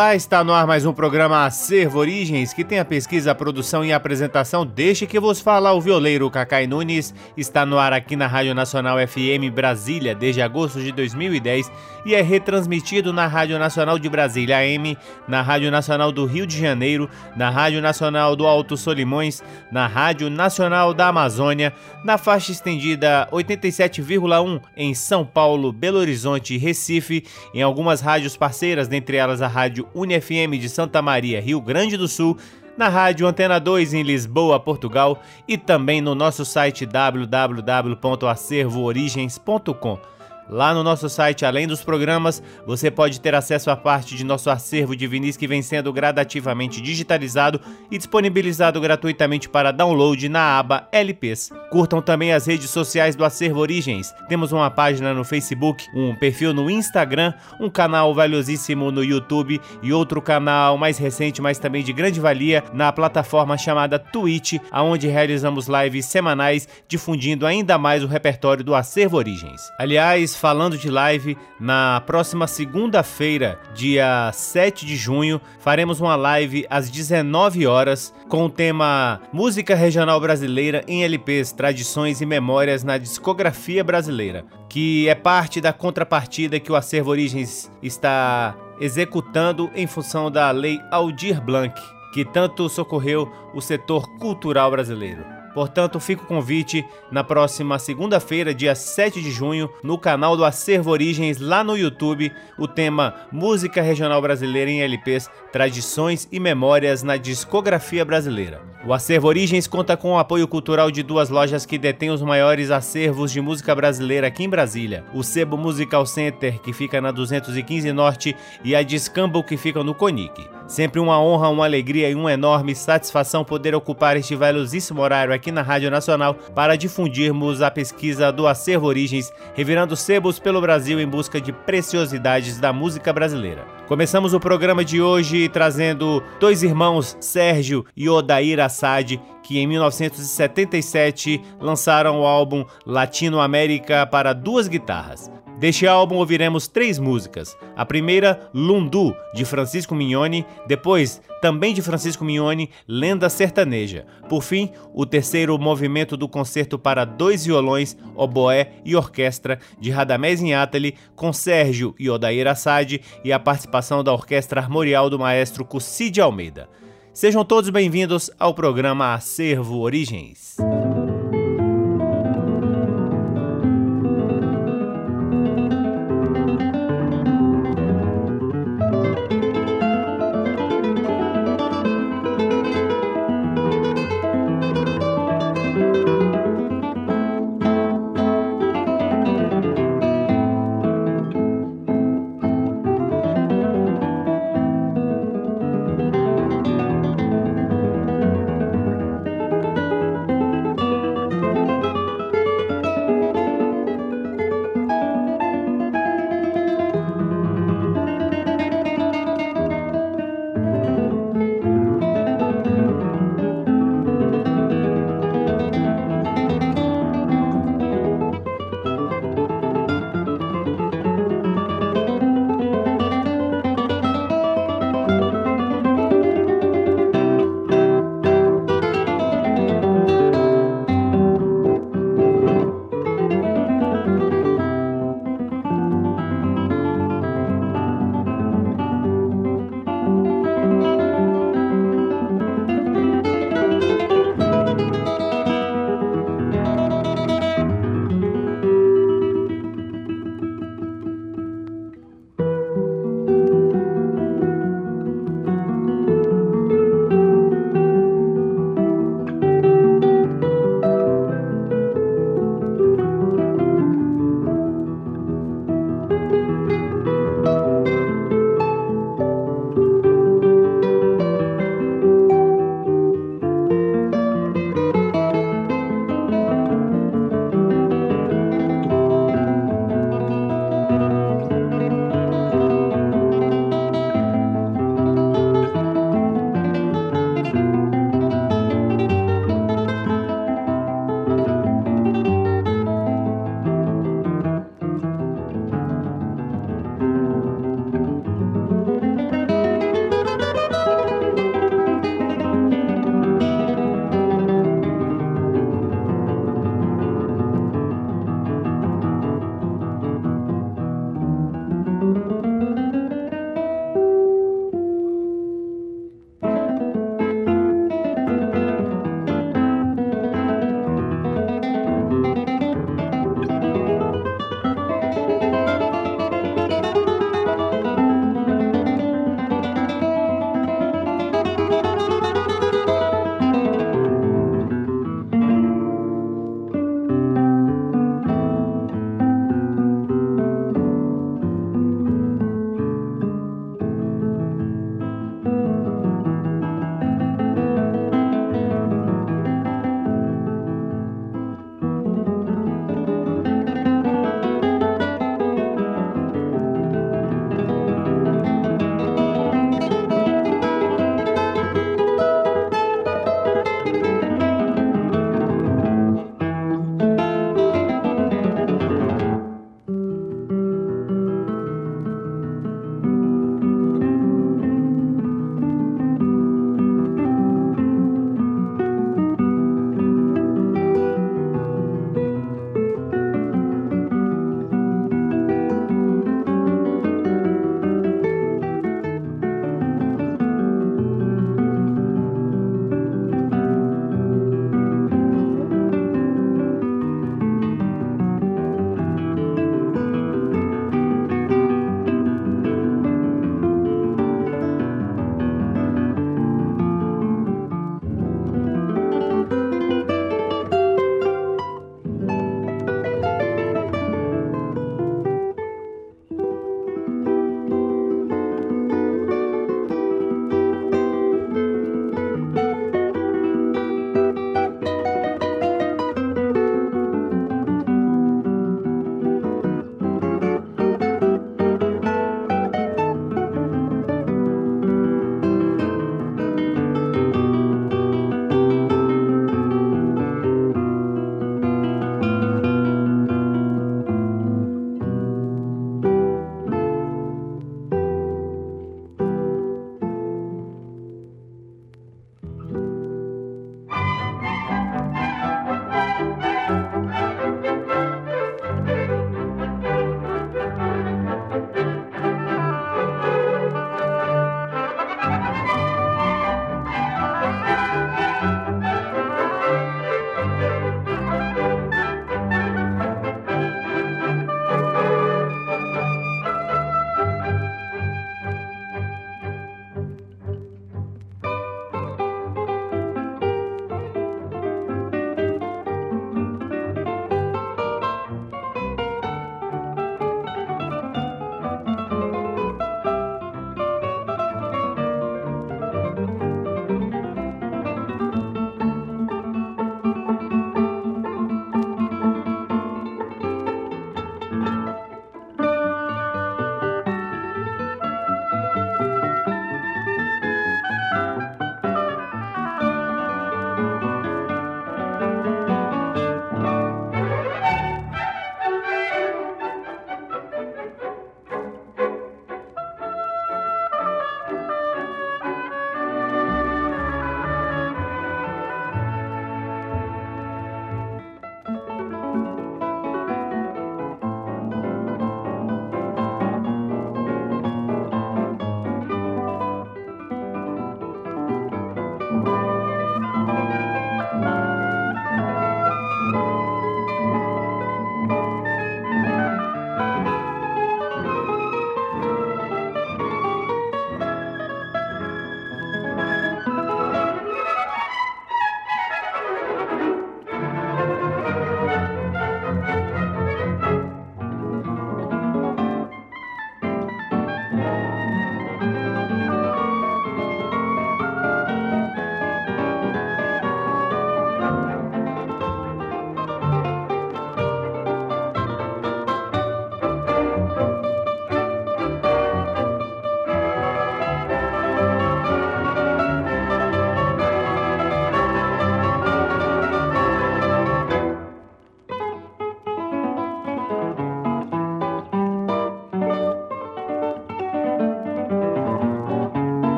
Olá, está no ar mais um programa Acervo Origens, que tem a pesquisa, a produção e a apresentação Deixe que vos fala o violeiro Cacai Nunes. Está no ar aqui na Rádio Nacional FM Brasília desde agosto de 2010 e é retransmitido na Rádio Nacional de Brasília AM, na Rádio Nacional do Rio de Janeiro, na Rádio Nacional do Alto Solimões, na Rádio Nacional da Amazônia, na faixa estendida 87,1 em São Paulo, Belo Horizonte e Recife, em algumas rádios parceiras, dentre elas a Rádio rádio UniFM de Santa Maria, Rio Grande do Sul, na rádio Antena 2 em Lisboa, Portugal e também no nosso site www.acervoorigens.com. Lá no nosso site, além dos programas, você pode ter acesso a parte de nosso acervo de vinis que vem sendo gradativamente digitalizado e disponibilizado gratuitamente para download na aba LPs. Curtam também as redes sociais do Acervo Origens. Temos uma página no Facebook, um perfil no Instagram, um canal valiosíssimo no YouTube e outro canal mais recente, mas também de grande valia, na plataforma chamada Twitch, aonde realizamos lives semanais difundindo ainda mais o repertório do Acervo Origens. Aliás, falando de live, na próxima segunda-feira, dia 7 de junho, faremos uma live às 19 horas com o tema Música Regional Brasileira em LPs, Tradições e Memórias na Discografia Brasileira, que é parte da contrapartida que o Acervo Origens está executando em função da Lei Aldir Blanc, que tanto socorreu o setor cultural brasileiro. Portanto, fica o convite na próxima segunda-feira, dia 7 de junho, no canal do Acervo Origens, lá no YouTube, o tema Música Regional Brasileira em LPs, Tradições e Memórias na Discografia Brasileira. O Acervo Origens conta com o apoio cultural de duas lojas que detêm os maiores acervos de música brasileira aqui em Brasília: o Sebo Musical Center, que fica na 215 Norte, e a Discambo, que fica no Conic. Sempre uma honra, uma alegria e uma enorme satisfação poder ocupar este valiosíssimo horário aqui na Rádio Nacional para difundirmos a pesquisa do Acervo Origens, revirando sebos pelo Brasil em busca de preciosidades da música brasileira. Começamos o programa de hoje trazendo dois irmãos, Sérgio e Odair Assad, que em 1977 lançaram o álbum Latino América para duas guitarras. Deste álbum ouviremos três músicas. A primeira, Lundu, de Francisco Mignoni, depois, também de Francisco Mignoni, Lenda Sertaneja. Por fim, o terceiro movimento do concerto para dois violões, oboé e orquestra de Radamés Inátali, com Sérgio e Odair Assad e a participação da Orquestra Armorial do maestro Cucide Almeida. Sejam todos bem-vindos ao programa Acervo Origens.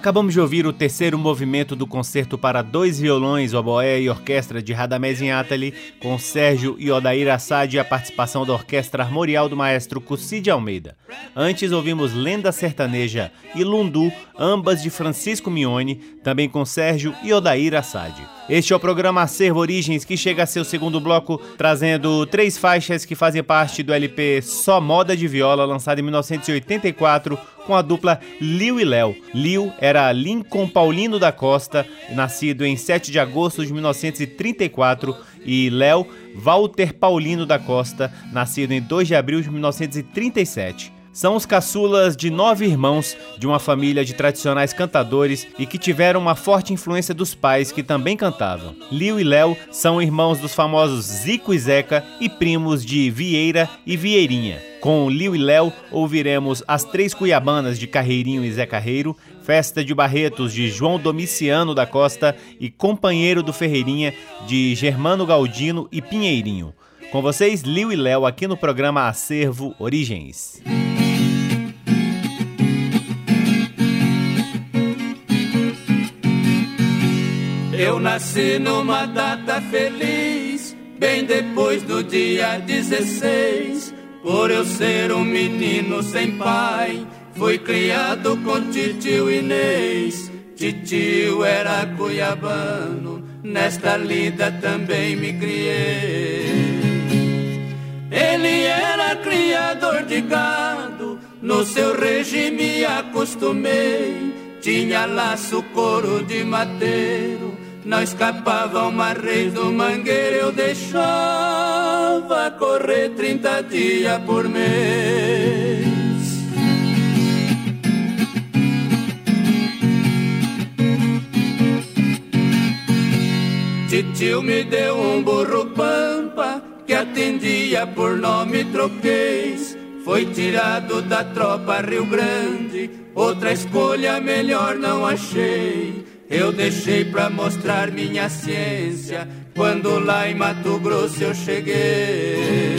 Acabamos de ouvir o terceiro movimento do concerto para dois violões, oboé e orquestra de Radamés Inátali, com Sérgio e Odair Assad e a participação da orquestra armorial do maestro Cussi de Almeida. Antes ouvimos Lenda Sertaneja e Lundu, ambas de Francisco Mione, também com Sérgio e Odair Assad. Este é o programa Acervo Origens, que chega a seu segundo bloco, trazendo três faixas que fazem parte do LP Só Moda de Viola, lançado em 1984, com a dupla Liu e Léo. Liu era Lincoln Paulino da Costa, nascido em 7 de agosto de 1934, e Léo Walter Paulino da Costa, nascido em 2 de abril de 1937. São os caçulas de nove irmãos de uma família de tradicionais cantadores e que tiveram uma forte influência dos pais que também cantavam. Liu e Léo são irmãos dos famosos Zico e Zeca e primos de Vieira e Vieirinha. Com Liu e Léo ouviremos As Três Cuiabanas de Carreirinho e Zé Carreiro, Festa de Barretos de João Domiciano da Costa e Companheiro do Ferreirinha de Germano Galdino e Pinheirinho. Com vocês, Liu e Léo, aqui no programa Acervo Origens. Eu nasci numa data feliz, bem depois do dia 16. Por eu ser um menino sem pai, fui criado com titio Inês. Titio era cuiabano, nesta lida também me criei. Ele era criador de gado, no seu regime acostumei. Tinha laço couro de mateiro não escapava uma reis do mangueiro, eu deixava correr trinta dias por mês. Titio me deu um burro pampa que atendia por nome troquês. Foi tirado da tropa Rio Grande, outra escolha melhor não achei. Eu deixei pra mostrar minha ciência quando lá em Mato Grosso eu cheguei.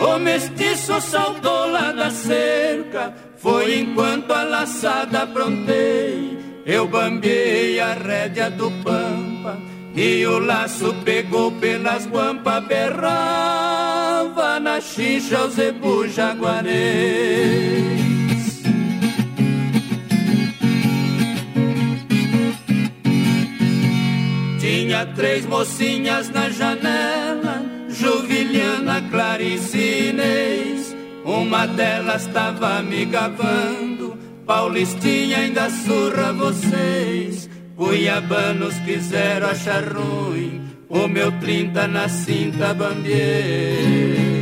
O mestiço saltou lá da cerca, foi enquanto a laçada aprontei. Eu bambiei a rédea do pampa e o laço pegou pelas guampas, berrava na xixa o zebu jaguarei. Três mocinhas na janela, Juvilhana, Clarice e Inês. Uma delas tava me gabando, Paulistinha ainda surra vocês. Cuiabanos quiseram achar ruim, o meu trinta na cinta bambiei.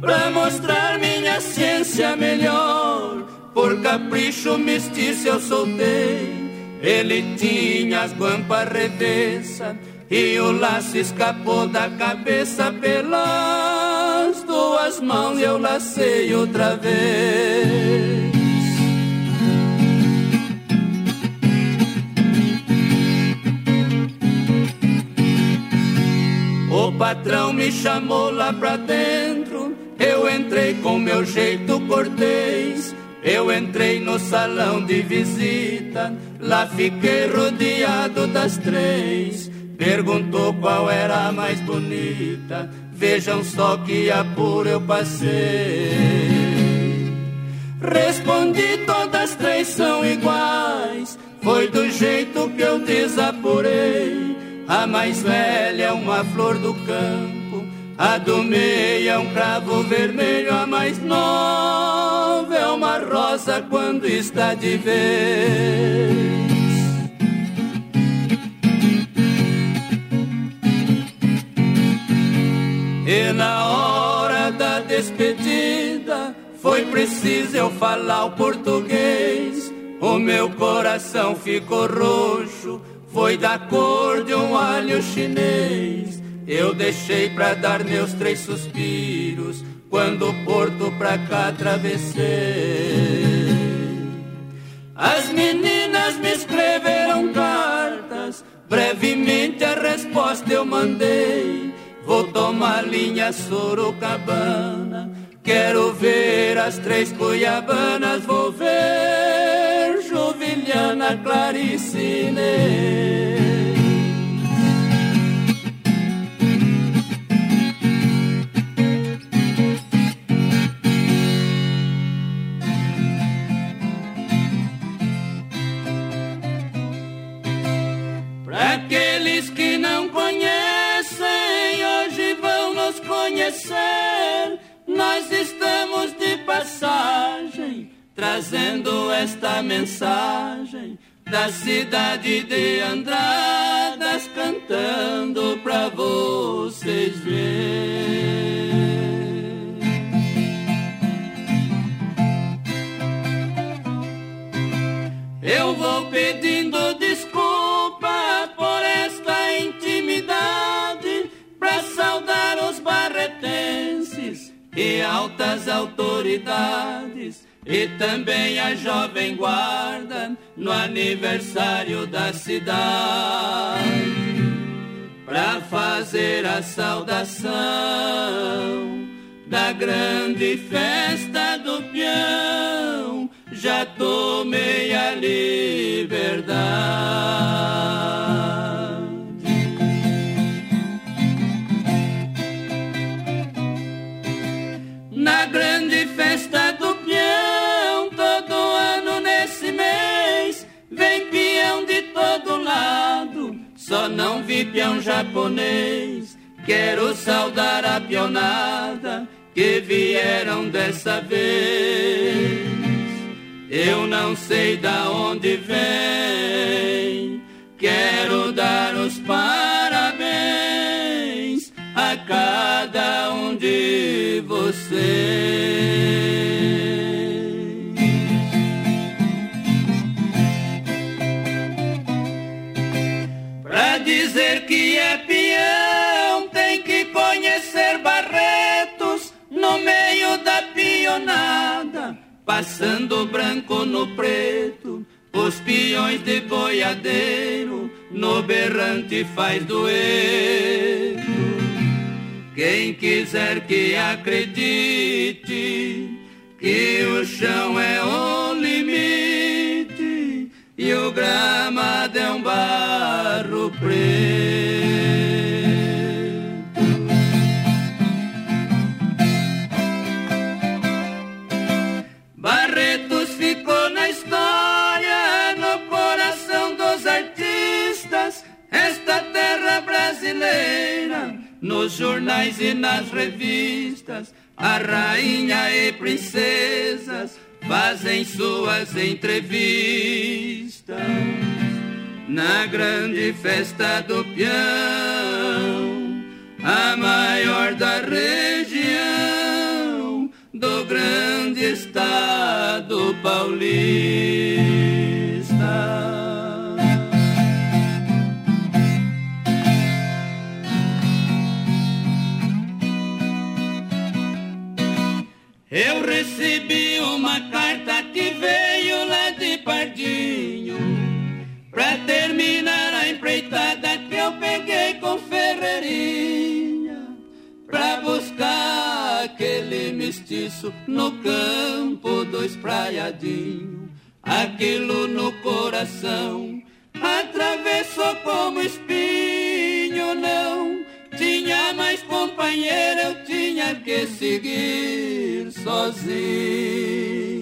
Pra mostrar minha ciência melhor, por capricho mestiço eu soltei. Ele tinha as guampas revessa e o laço escapou da cabeça pelas duas mãos. Eu lacei outra vez. O patrão me chamou lá pra dentro, eu entrei com meu jeito cortês eu entrei no salão de visita, lá fiquei rodeado das três. Perguntou qual era a mais bonita, vejam só que apuro eu passei. Respondi, todas três são iguais, foi do jeito que eu desapurei. A mais velha é uma flor do campo, a do meio é um cravo vermelho, a mais nova é uma rosa quando está de vez. E na hora da despedida foi preciso eu falar o português. O meu coração ficou roxo, foi da cor de um alho chinês. Eu deixei pra dar meus três suspiros quando o porto pra cá atravessei. As meninas me escreveram cartas, brevemente a resposta eu mandei. Vou tomar linha Sorocabana, quero ver as três cuiabanas, vou ver Juliana Claricine. trazendo esta mensagem da cidade de Andradas, cantando pra vocês verem. Altas autoridades e também a jovem guarda no aniversário da cidade. Para fazer a saudação da grande festa do peão já tomei a liberdade não vi peão japonês. Quero saudar a pionada que vieram dessa vez. Eu não sei da onde vem, quero dar os parabéns a cada um de vocês. Passando branco no preto. Os peões de boiadeiro no berrante faz dueto. Quem quiser que acredite que o chão é o limite e o gramado é um barro preto. Brasileira nos jornais e nas revistas, a rainha e princesas fazem suas entrevistas. Na grande festa do peão, a maior da região, do grande estado paulista. Terminar a empreitada que eu peguei com Ferreirinha Pra buscar aquele mestiço no campo do espraiadinho Aquilo no coração atravessou como espinho, não tinha mais companheira, eu tinha que seguir sozinho.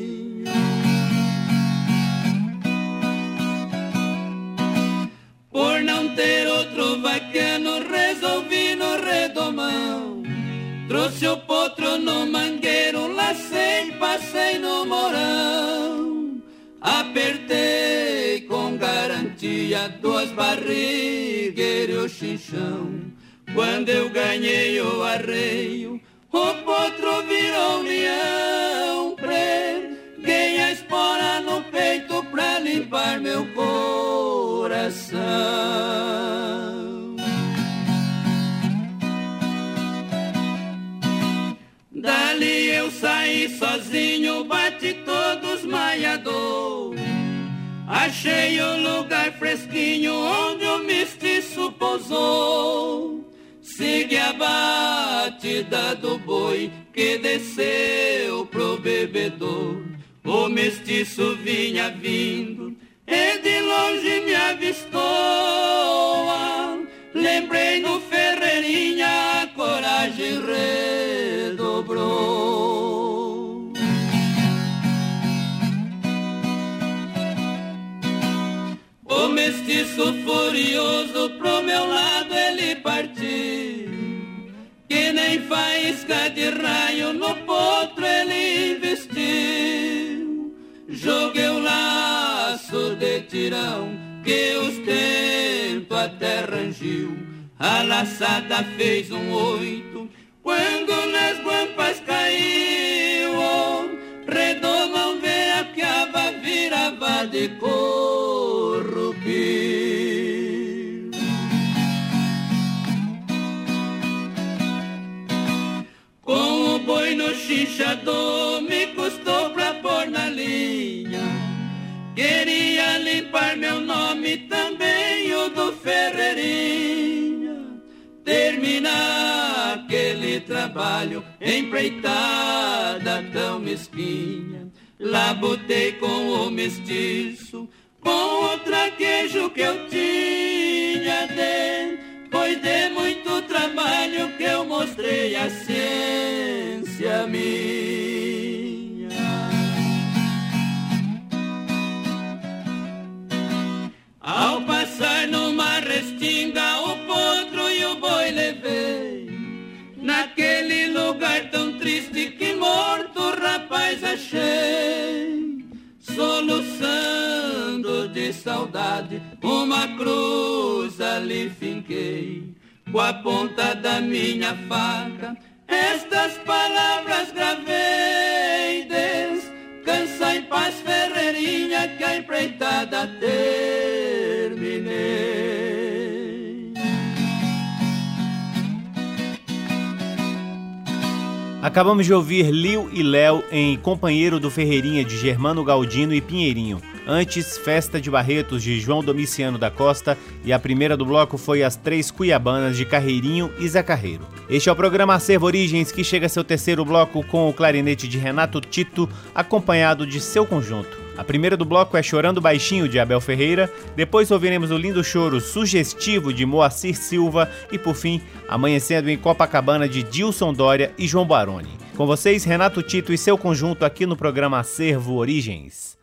Duas barrigueiras o chinchão. Quando eu ganhei o arreio, o potro virou leão. Preguei a espora no peito pra limpar meu coração? Dali eu saí sozinho, bate todos maiador Achei um lugar fresquinho onde o mestiço pousou Sigue a batida do boi que desceu pro bebedor. O mestiço vinha vindo e de longe me avistou. Lembrei no Ferreirinha, coragem redobrou. Mestiço furioso pro meu lado ele partiu. Que nem faísca de raio no potro ele investiu. Joguei o laço de tirão que ostento até rangiu. A laçada fez um oito quando nas guampas caiu. Redomão veio a virava de corrupir. Chinchador me custou pra pôr na linha. Queria limpar meu nome também, o do Ferreirinha. Terminar aquele trabalho, empreitada tão mesquinha. Lá botei com o mestiço, com o traquejo que eu tinha Depois de muito trabalho que eu mostrei a ciência minha. Ao passar numa restinga, o potro e o boi levei. Naquele lugar tão triste que morto o rapaz achei. Soluçando de saudade, uma cruz ali finquei. Com a ponta da minha faca, estas palavras gravei. Descansa em paz, Ferreirinha, que a empreitada terminei. Acabamos de ouvir Liu e Léo em Companheiro do Ferreirinha de Germano Galdino e Pinheirinho. Antes, Festa de Barretos de João Domiciano da Costa e a primeira do bloco foi As Três Cuiabanas de Carreirinho e Zé Carreiro. Este é o programa Acervo Origens que chega a seu terceiro bloco com o clarinete de Renato Tito, acompanhado de seu conjunto. A primeira do bloco é Chorando Baixinho de Abel Ferreira, depois ouviremos o lindo choro sugestivo de Moacir Silva e por fim, Amanhecendo em Copacabana de Dilson Dória e João Baroni. Com vocês, Renato Tito e seu conjunto aqui no programa Acervo Origens.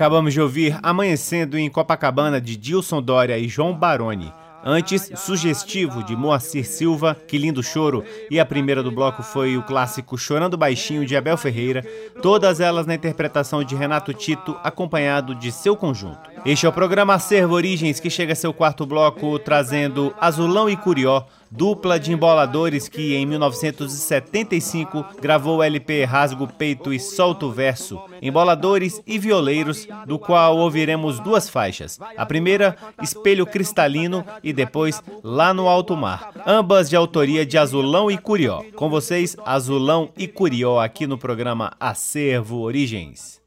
Acabamos de ouvir Amanhecendo em Copacabana de Dilson Dória e João Baroni. Antes, Sugestivo, de Moacir Silva, Que Lindo Choro, e a primeira do bloco foi o clássico Chorando Baixinho, de Abel Ferreira, todas elas na interpretação de Renato Tito, acompanhado de seu conjunto. Este é o programa Acervo Origens, que chega a seu quarto bloco trazendo Azulão e Curió, dupla de emboladores que em 1975 gravou o LP Rasgo Peito e Solto Verso, emboladores e violeiros, do qual ouviremos duas faixas. A primeira, Espelho Cristalino e depois Lá no Alto Mar, ambas de autoria de Azulão e Curió. Com vocês, Azulão e Curió aqui no programa Acervo Origens.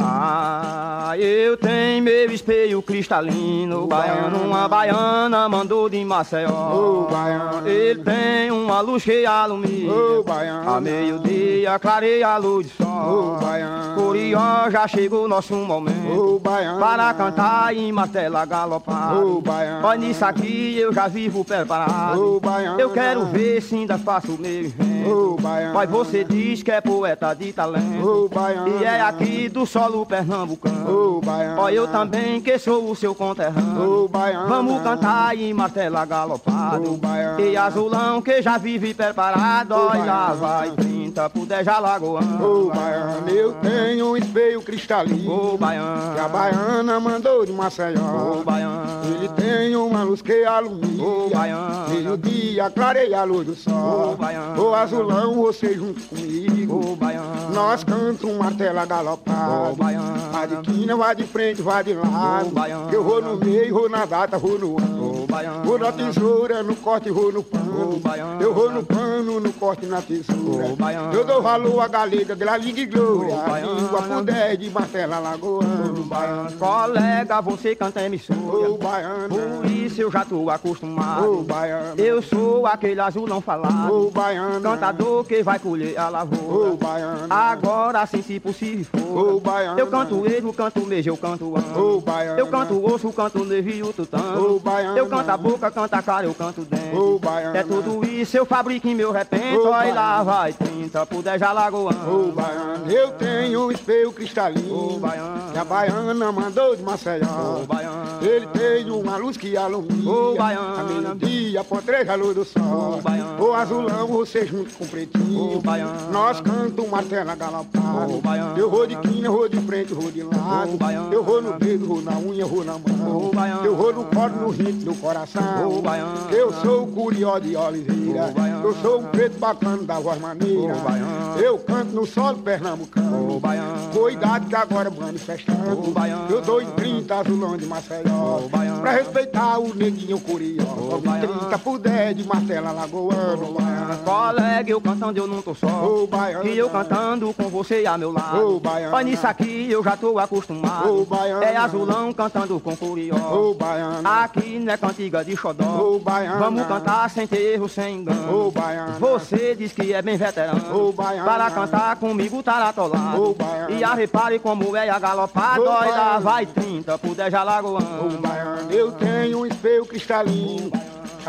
Ah, eu tenho meu espelho cristalino. Baiano, uma baiana mandou de Maceió. Oh, baiano. Ele tem uma luz que alumia. Oh, baiano. A meio-dia clareia a luz do sol. Oh, baiano. Curió já chegou nosso momento. Oh, baiano. Para cantar em martela galopar. Oh, baiano. Mas nisso aqui eu já vivo preparado. Oh, baiano. Eu quero ver se ainda faço o meu invento. Oh, baiano. Mas você diz que é poeta de talento. Oh, baiano. E é aqui do solo pernambucano. Oh, baiano. Ó, eu também que sou o seu conterrâneo. Oh, baiano. Vamos cantar em martela galopado. Oh, baiano. E azulão que já vive preparado. Oh, Olha, baiano. vai 30 pro 10 já lagoano. Oh, baiano, eu tenho um espelho cristalino. Ô, baiano. Que a baiana mandou de Maceió. Ô, baiano. Ele tem uma luz que alumia. Ô, baiano. Meio-dia clareia a luz do sol. Ô, baiano. Ô, azulão, você junto comigo. Ô, baiano. Nós cantamos um martelo galopado. Ô, baiano. Vai de quina, vai de frente, vai de lado. Ô, baiano. Eu vou no meio, vou na data, vou no ano. Ô, baiano. Vou na tesoura, no corte, vou no pano. Ô, baiano. Eu vou no pano, no corte, na tesoura. Ô, baiano. Eu dou valor à galega, galinha e glória. Língua 10 de martela lagoano. Baiano. Colega, você canta emissora. Ô, baiano. Por isso eu já tô acostumado. Ô, baiano. Eu sou aquele azul não falado. Ô, baiano. Cantador que vai colher a lavoura. Ô, baiano. Agora, assim, se possível for. Baiano. Eu canto erro, canto mesmo, eu canto ano. Ô, baiano. Eu canto osso, canto nevio, tutano. Ô, baiano. Eu canto a boca, canto a cara, eu canto dentro. Ô, baiano. É tudo isso, eu fabrico em meu repente. Ô, Olha lá, vai 30 por 10 já lagoano. Ô, baiano, eu tenho um espelho cristalino. Ô, baiano. Que a baiana mandou de Maceió. Ô, baiano. Ele tem uma luz que alumia. Ô, baiano. A meio-dia, potreja a luz do sol. Ô, baiano. Ô, azulão, você junto com o pretinho. Ô, baiano. Nós cantamos martela galopado. Ô, baiano. Eu vou de quina, vou de frente, vou de lado. Ô, baiano. Eu vou no dedo, vou na unha, vou na mão. Ô, baiano. Eu vou no colo, no ritmo do coração. Ô, baiano. Eu sou o curió de Oliveira. Ô, baiano. Eu sou um preto bacana da voz maneira. Ô, baiano. Eu canto no solo pernambucano. Ô, baiano. Cuidado que agora manifestando. Ô, baiano. Eu dou em 30 azulão de Maceió. Ô, baiano. Pra respeitar o neguinho curió. Em baiano. 30 por 10 de martela lagoano. baiano. Colega, eu cantando, eu não tô só. Ô, baiano. E eu cantando com você a meu lado. Ô, baiano. Mas nisso aqui eu já tô acostumado. Ô, baiano. É azulão cantando com curió. Ô, baiano. Aqui não é cantiga de xodó. Ô, baiano. Vamos cantar sem ter erro, sem engano. Ô, baiano. Você diz que é bem veterano. Baiano. Para cantar comigo taratolado. Baiano. E a repare como é a galopada. Baiano. vai 30 por 10 já lagoano. Ô, baiano. Eu tenho um espelho cristalino.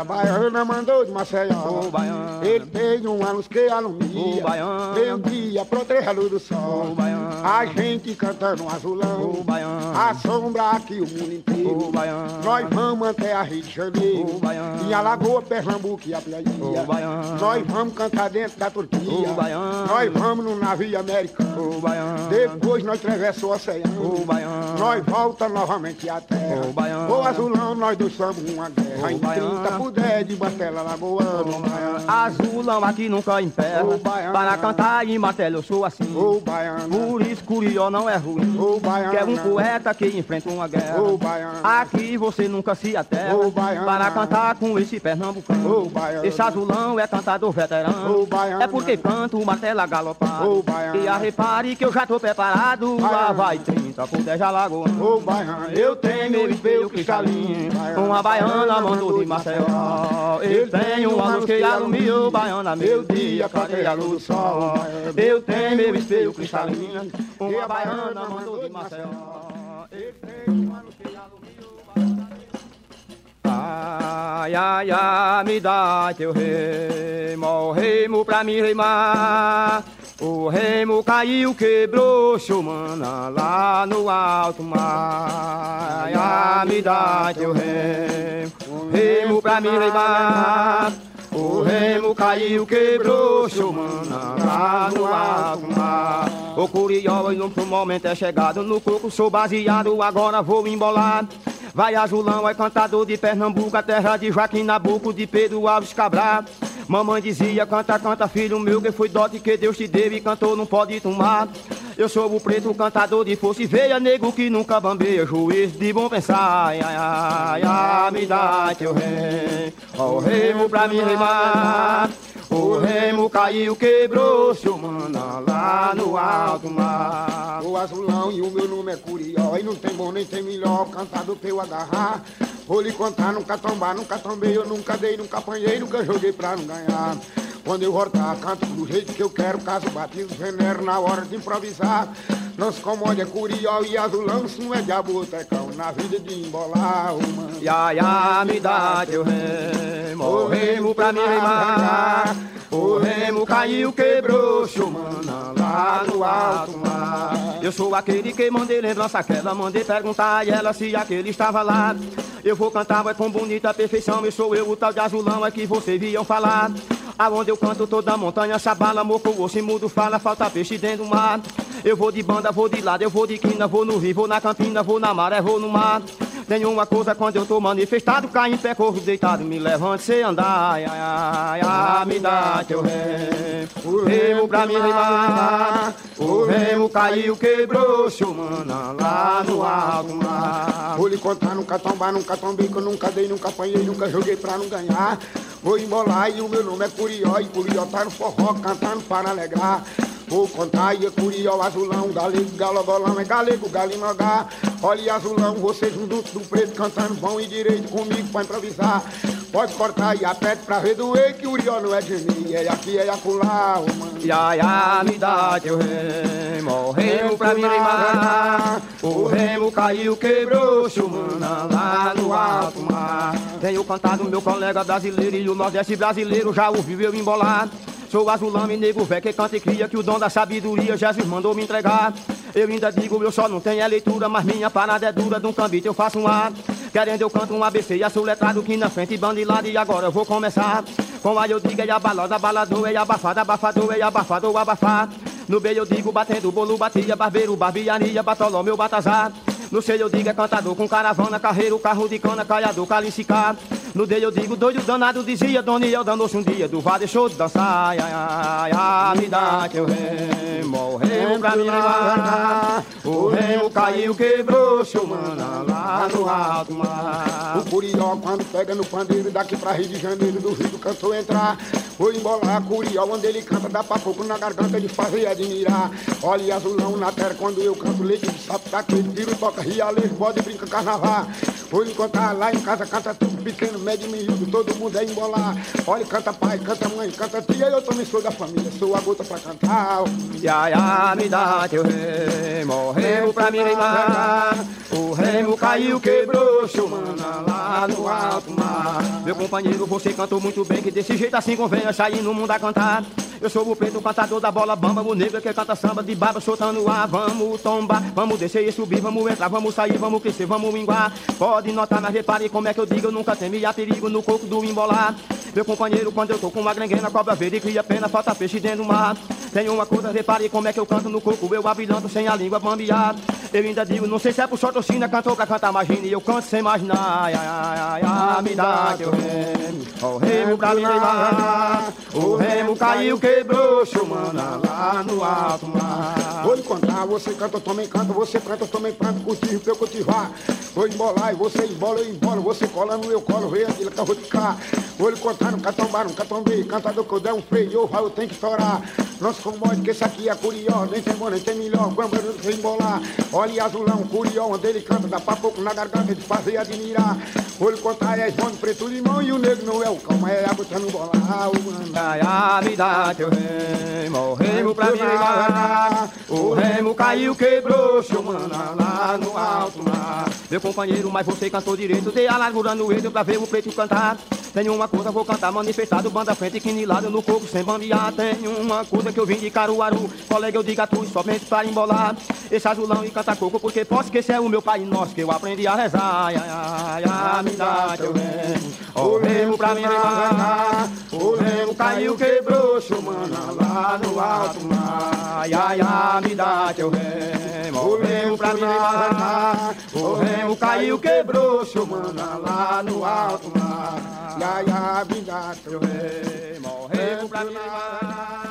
Que A baiana mandou de Maceió. Baiano. Ele tem uma luz que alumia. Ô, baiano. Meio-dia, proteja a luz do sol. Baiano. A gente cantando um azulão. Baiano. A sombra aqui o mundo inteiro. Baiano. Nós vamos até a Rio de Janeiro. Ô, baiano. Em Alagoa, Pernambuco e a baiano. Nós vamos cantar dentro da Turquia. Baiano. Nós vamos no navio americano. Baiano. Depois nós atravessamos o oceano. Baiano. Nós volta novamente à terra. Baiano. Ô, azulão, nós dois somos uma guerra. Em baiano. 30 por 10 de Martela Lagoano. Azulão aqui nunca emperra. Ô, baiano. Para cantar em martelo eu sou assim. Ô. Por isso Curió não é ruim. Ô, baiano. Que é um poeta que enfrenta uma guerra. Ô. Aqui você nunca se aterra. Ô. Para cantar com esse pernambucano. Ô. Esse azulão é cantador veterano. É porque canto. Ô, baiano. E a repare que eu já tô preparado. Lá Baiano. 30 por 10 já lagoano. Ô, baiano. Eu tenho meu espelho cristalino. Uma baiana mandou de Maceió. Eu tenho uma luz que alumia, baiana, meu dia, cadê a luz do sol? Eu tenho meu espelho cristalino. Uma baiana mandou de Maceió. Eu tenho uma luz ai, ai, me dá teu remo, o remo pra me remar. O remo caiu, quebrou, chumana lá no alto mar. Ai, me dá teu remo, remo pra me remar. O remo caiu, quebrou, chumana lá no alto mar. O curió, no momento é chegado no coco, sou baseado, agora vou embolar. Vai azulão, é cantador de Pernambuco, a terra de Joaquim Nabuco, de Pedro Alves Cabral. Mamãe dizia, canta, canta, filho meu, que foi dote que Deus te deu e cantou, não pode tomar. Eu sou o preto cantador de força e veia, nego que nunca bambeia, juiz de bom pensar. Ai, ai, ai, me dá teu rei, ó o remo pra me remar. O remo caiu, quebrou, seu mana, lá no alto mar. O azulão e o meu nome é Curió, e não tem bom nem tem melhor, cantado pra eu agarrar. Vou lhe contar, nunca tombar, nunca tombei, eu nunca dei, nunca apanhei, nunca joguei pra não ganhar. Quando eu voltar, canto do jeito que eu quero, caso batido, venero na hora de improvisar. Não se comode, é curió e azulão, se não é diabotecão, na vida de embolar, mano. Ya, ya, me dá teu remo, o remo pra me remar. Caiu, quebrou, chumana lá no alto mar. Eu sou aquele que mandei lembrança aquela, mandei perguntar a ela se aquele estava lá. Eu vou cantar, vai com bonita perfeição, eu sou eu, o tal de azulão, é que vocês viam falar. Aonde eu canto toda a montanha, sabala, moco, osso mudo, fala, falta peixe dentro do mar. Eu vou de banda, vou de lado, eu vou de quina, vou no rio, vou na campina, vou na maré, vou no mar. Tem uma coisa quando eu tô manifestado, cai em pé, corro deitado, me levante sem andar. Ai, ai, ai, me dá teu remo, o remo pra me rimar. O remo caiu, quebrou, chumana lá no alto mar. Vou lhe contar, nunca tombar, nunca tombei, que eu nunca dei, nunca apanhei, nunca joguei pra não ganhar. Vou embolar e o meu nome é Curió, e Curió tá no forró, cantando para alegrar. Vou contar e é Curió, azulão, galego, galogolão, é galego, galimagá. Olha azulão, você junto do preto, cantando bom e direito comigo pra improvisar. Pode cortar e apete pra ver doer, que o Urió não é de mim, é aqui, é acolá, oh, mano. Ya, ya, me dá teu remo, o remo pra me rimar. O remo caiu, quebrou, chumana lá no alto mar. Tenho cantado meu colega brasileiro e o Nordeste brasileiro já ouviu eu embolar. Sou azulão e nego velho que canta e cria que o dom da sabedoria Jesus mandou me entregar. Eu ainda digo, eu só não tenho a leitura, mas minha parada é dura, de um cambito eu faço um ar. Querendo eu canto um ABC e letrado que na frente bando de lado e agora eu vou começar. Com a eu digo é balada, balador, é abafado, abafador, é abafado, abafar. No meio eu digo batendo bolo, batia, barbeiro, barbearia, batolomeu, batazar. No sei eu digo é cantador com caravana, carreiro, carro de cana, caiador, calicicar. No dele eu digo doido danado, dizia Doniel, danou-se um dia do vá, deixou de dançar. Ai, ai, ai, me dá teu remo, o levar. O remo caiu, quebrou, chumana lá no alto mar. O Curió, quando pega no pandeiro, daqui pra Rio de Janeiro, do Rio do cantor entrar. Vou embolar, Curió, onde ele canta, dá pra pouco na garganta de fazer admirar. Olha azulão na terra, quando eu canto, leite de sapo, tá aquele tiro, toca rialeiro, bode, brinca carnaval. Vou encontrar lá em casa, canta tudo pequeno, médio, miúdo, todo mundo é embolar. Olha, canta pai, canta mãe, canta tia, eu também sou da família, sou a gota pra cantar. Ya, ya, me dá teu remo, remo pra me rimar. O remo caiu, quebrou, chumana lá no alto mar. Meu companheiro, você cantou muito bem, que desse jeito assim convém sair no mundo a cantar. Eu sou o preto cantador da bola bamba, o negro que canta samba de barba soltando ar. Vamos tombar, vamos descer e subir, vamos entrar, vamos sair, vamos crescer, vamos minguar. Pode notar, mas repare como é que eu digo, eu nunca temia perigo no coco do embolar. Meu companheiro, quando eu tô com uma granguena, cobra verde cria pena, falta peixe dentro do mar. Tem uma coisa, repare como é que eu canto no coco, eu abilando sem a língua bambear. Eu ainda digo, não sei se é por sorte ou sina, cantou pra cantar, imagina, e eu canto sem imaginar. Ai, ai, ai, ai, me dá teu remo, o remo pra me levar. O remo caiu, quebrou, chumana lá no alto mar. Vou lhe contar, você canta, eu também canto, você canta, eu também canto, cultivo pra eu cultivar. Vou embolar e você embola, eu embolo, você cola no eu colo, vem aquilo que eu vou ficar. Vou lhe contar, nunca tombar, nunca tombei, cantador que eu der um freio, eu eu tenho que estourar. Não se comode, que esse aqui é curió, nem bom, nem tem melhor, eu sei embolar. Olha azulão, curió, onde ele canta, dá pra pouco na garganta de fazer admirar. Lhe contar, é de preto limão e o negro não é o calma, é água, tá no bolar, mano. Ai, ai, me dá teu remo, o remo pra levar. O remo caiu, quebrou, chumana lá no alto mar. meu companheiro, mas você cantou direito. Dei a largura no eixo pra ver o preto cantar. Tenho uma coisa, vou cantar manifestado, banda frente, quinilado no corpo, sem bambear. Tenho uma coisa que eu vim de Caruaru, colega, eu digo a tu, somente para embolar. Esse azulão e canta coco, porque posso esquecer o meu pai nosso, que eu aprendi a rezar. Ai, ai, ai, me dá teu o remo pra me remar. O remo caiu, quebrou, chumana lá no alto mar. Ai, ai, ai, me dá remo, o remo pra remar. O remo caiu, quebrou, chumana lá no alto mar. Ya, me dá teu remo, remo pra me.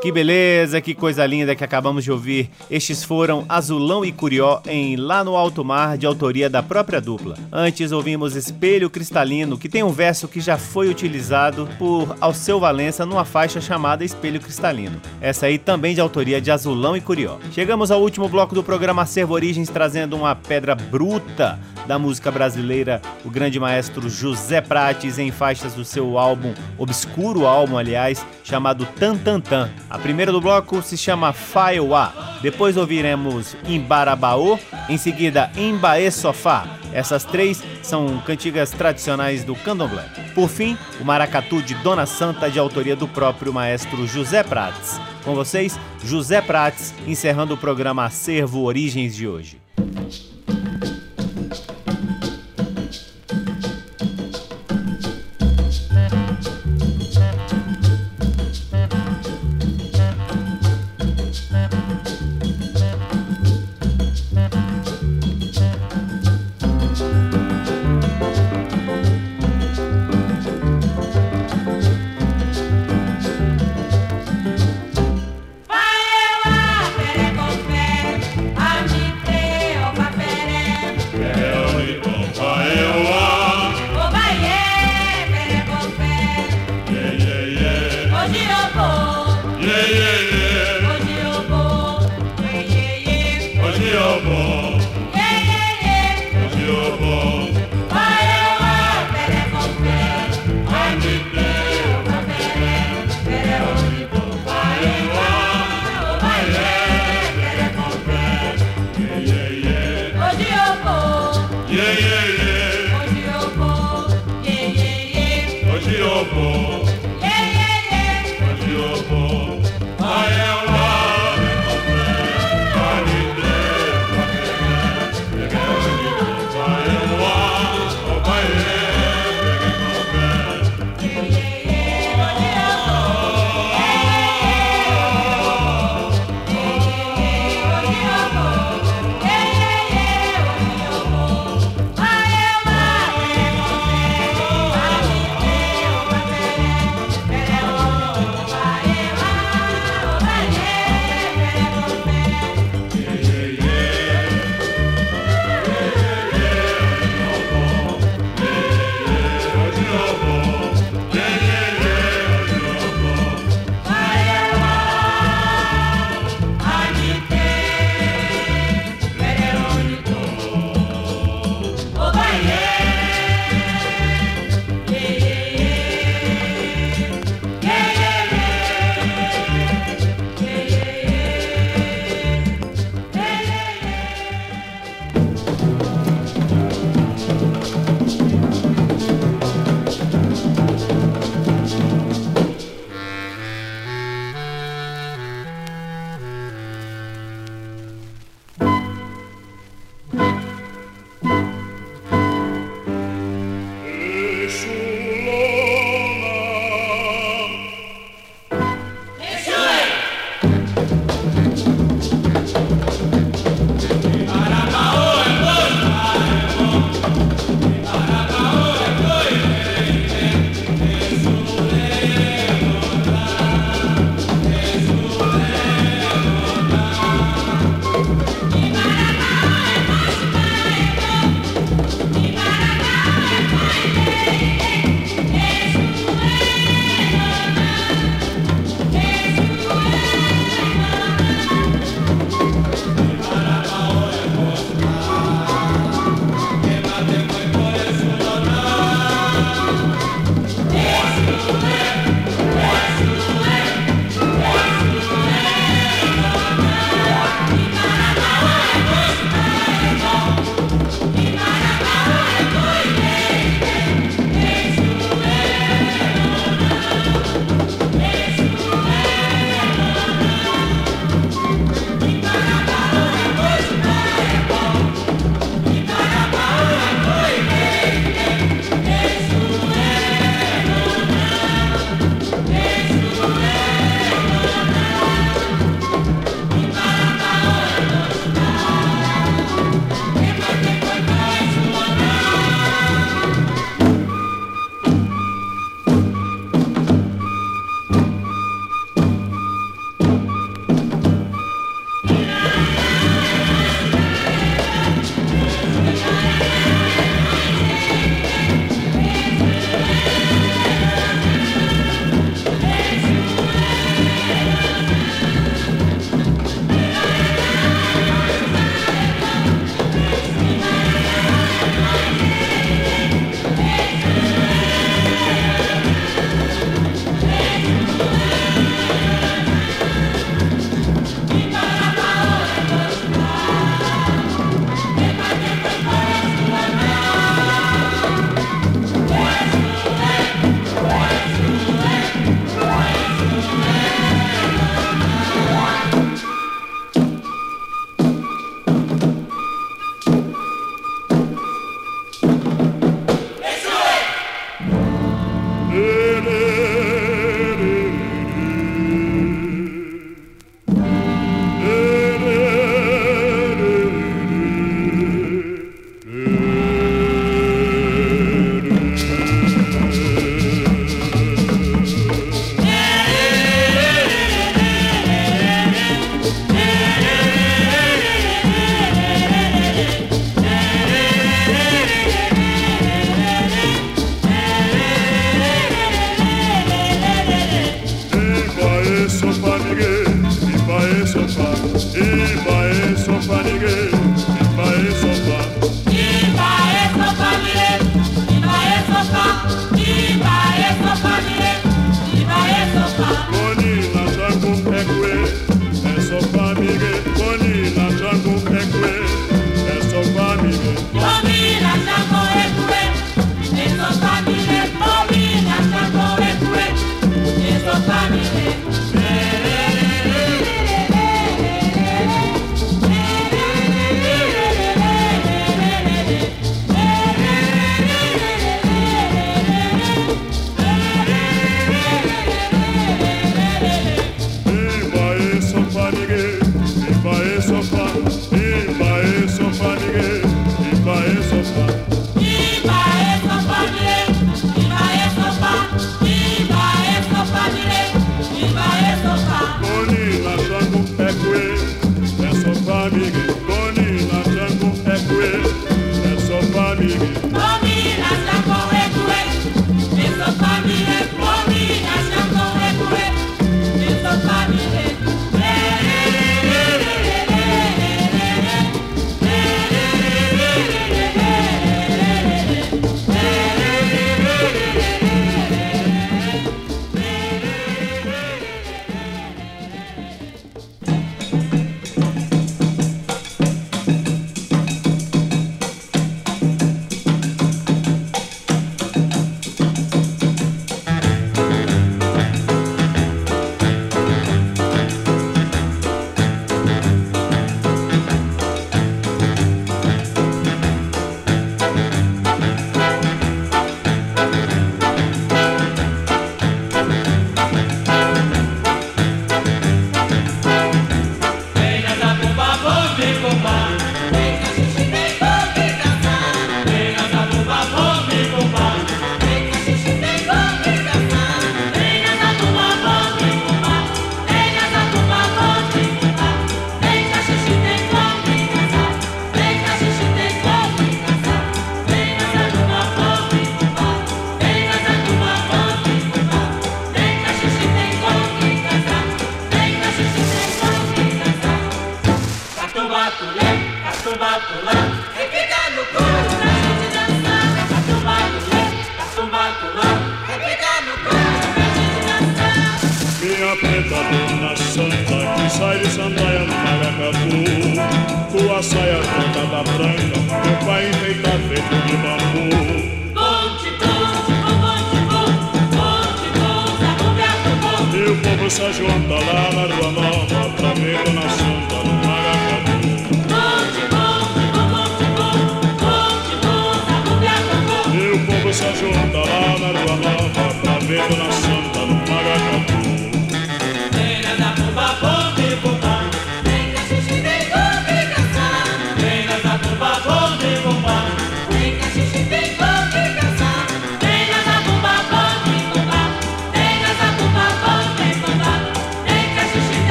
Que beleza, que coisa linda que acabamos de ouvir. Estes foram Azulão e Curió em Lá no Alto Mar, de autoria da própria dupla. Antes ouvimos Espelho Cristalino, que tem um verso que já foi utilizado por Alceu Valença numa faixa chamada Espelho Cristalino. Essa aí também de autoria de Azulão e Curió. Chegamos ao último bloco do programa Acervo Origens, trazendo uma pedra bruta da música brasileira, o grande maestro José Prates, em faixas do seu álbum, obscuro álbum, aliás, chamado Tan Tan Tan. A primeira do bloco se chama Faiwa. Depois ouviremos Imbarabaô, em seguida Imbaê Sofá. Essas três são cantigas tradicionais do candomblé. Por fim, o Maracatu de Dona Santa, de autoria do próprio maestro José Prates. Com vocês, José Prates, encerrando o programa Acervo Origens de hoje.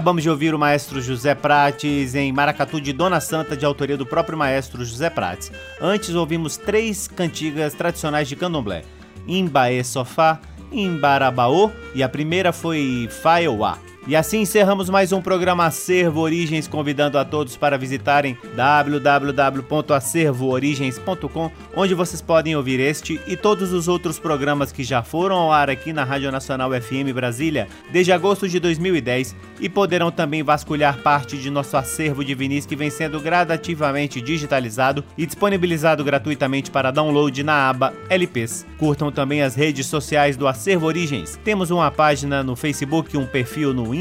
Acabamos de ouvir o maestro José Prates em Maracatu de Dona Santa, de autoria do próprio maestro José Prates. Antes ouvimos três cantigas tradicionais de candomblé: Imbaê Sofá, Imbarabaô e a primeira foi Faioá. E assim encerramos mais um programa Acervo Origens, convidando a todos para visitarem www.acervoorigens.com, onde vocês podem ouvir este e todos os outros programas que já foram ao ar aqui na Rádio Nacional FM Brasília desde agosto de 2010 e poderão também vasculhar parte de nosso acervo de vinis que vem sendo gradativamente digitalizado e disponibilizado gratuitamente para download na aba LPs. Curtam também as redes sociais do Acervo Origens. Temos uma página no Facebook, um perfil no Instagram,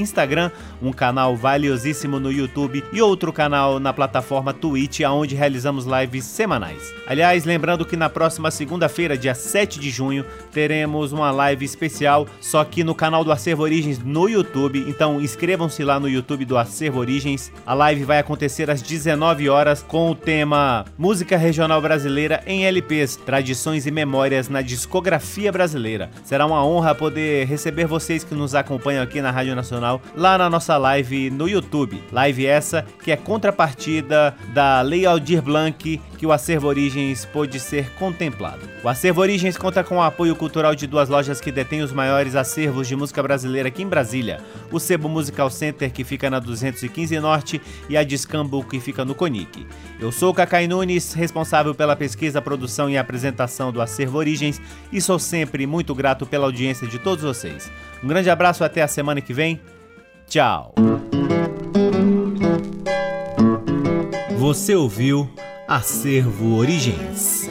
um canal valiosíssimo no YouTube e outro canal na plataforma Twitch, onde realizamos lives semanais. Aliás, lembrando que na próxima segunda-feira, dia 7 de junho, teremos uma live especial, só que no canal do Acervo Origens no YouTube. Então inscrevam-se lá no YouTube do Acervo Origens. A live vai acontecer às 19 horas com o tema Música Regional Brasileira em LPs, Tradições e Memórias na Discografia Brasileira. Será uma honra poder receber vocês que nos acompanham aqui na Rádio Nacional lá na nossa live no YouTube. Live essa que é contrapartida da Lei Aldir Blanc que o Acervo Origens pôde ser contemplado. O Acervo Origens conta com o apoio cultural de duas lojas que detêm os maiores acervos de música brasileira aqui em Brasília: o Sebo Musical Center, que fica na 215 Norte, e a Discambo, que fica no Conic. Eu sou Cacai Nunes, responsável pela pesquisa, produção e apresentação do Acervo Origens, e sou sempre muito grato pela audiência de todos vocês. Um grande abraço até a semana que vem. Tchau. Você ouviu Acervo Origens.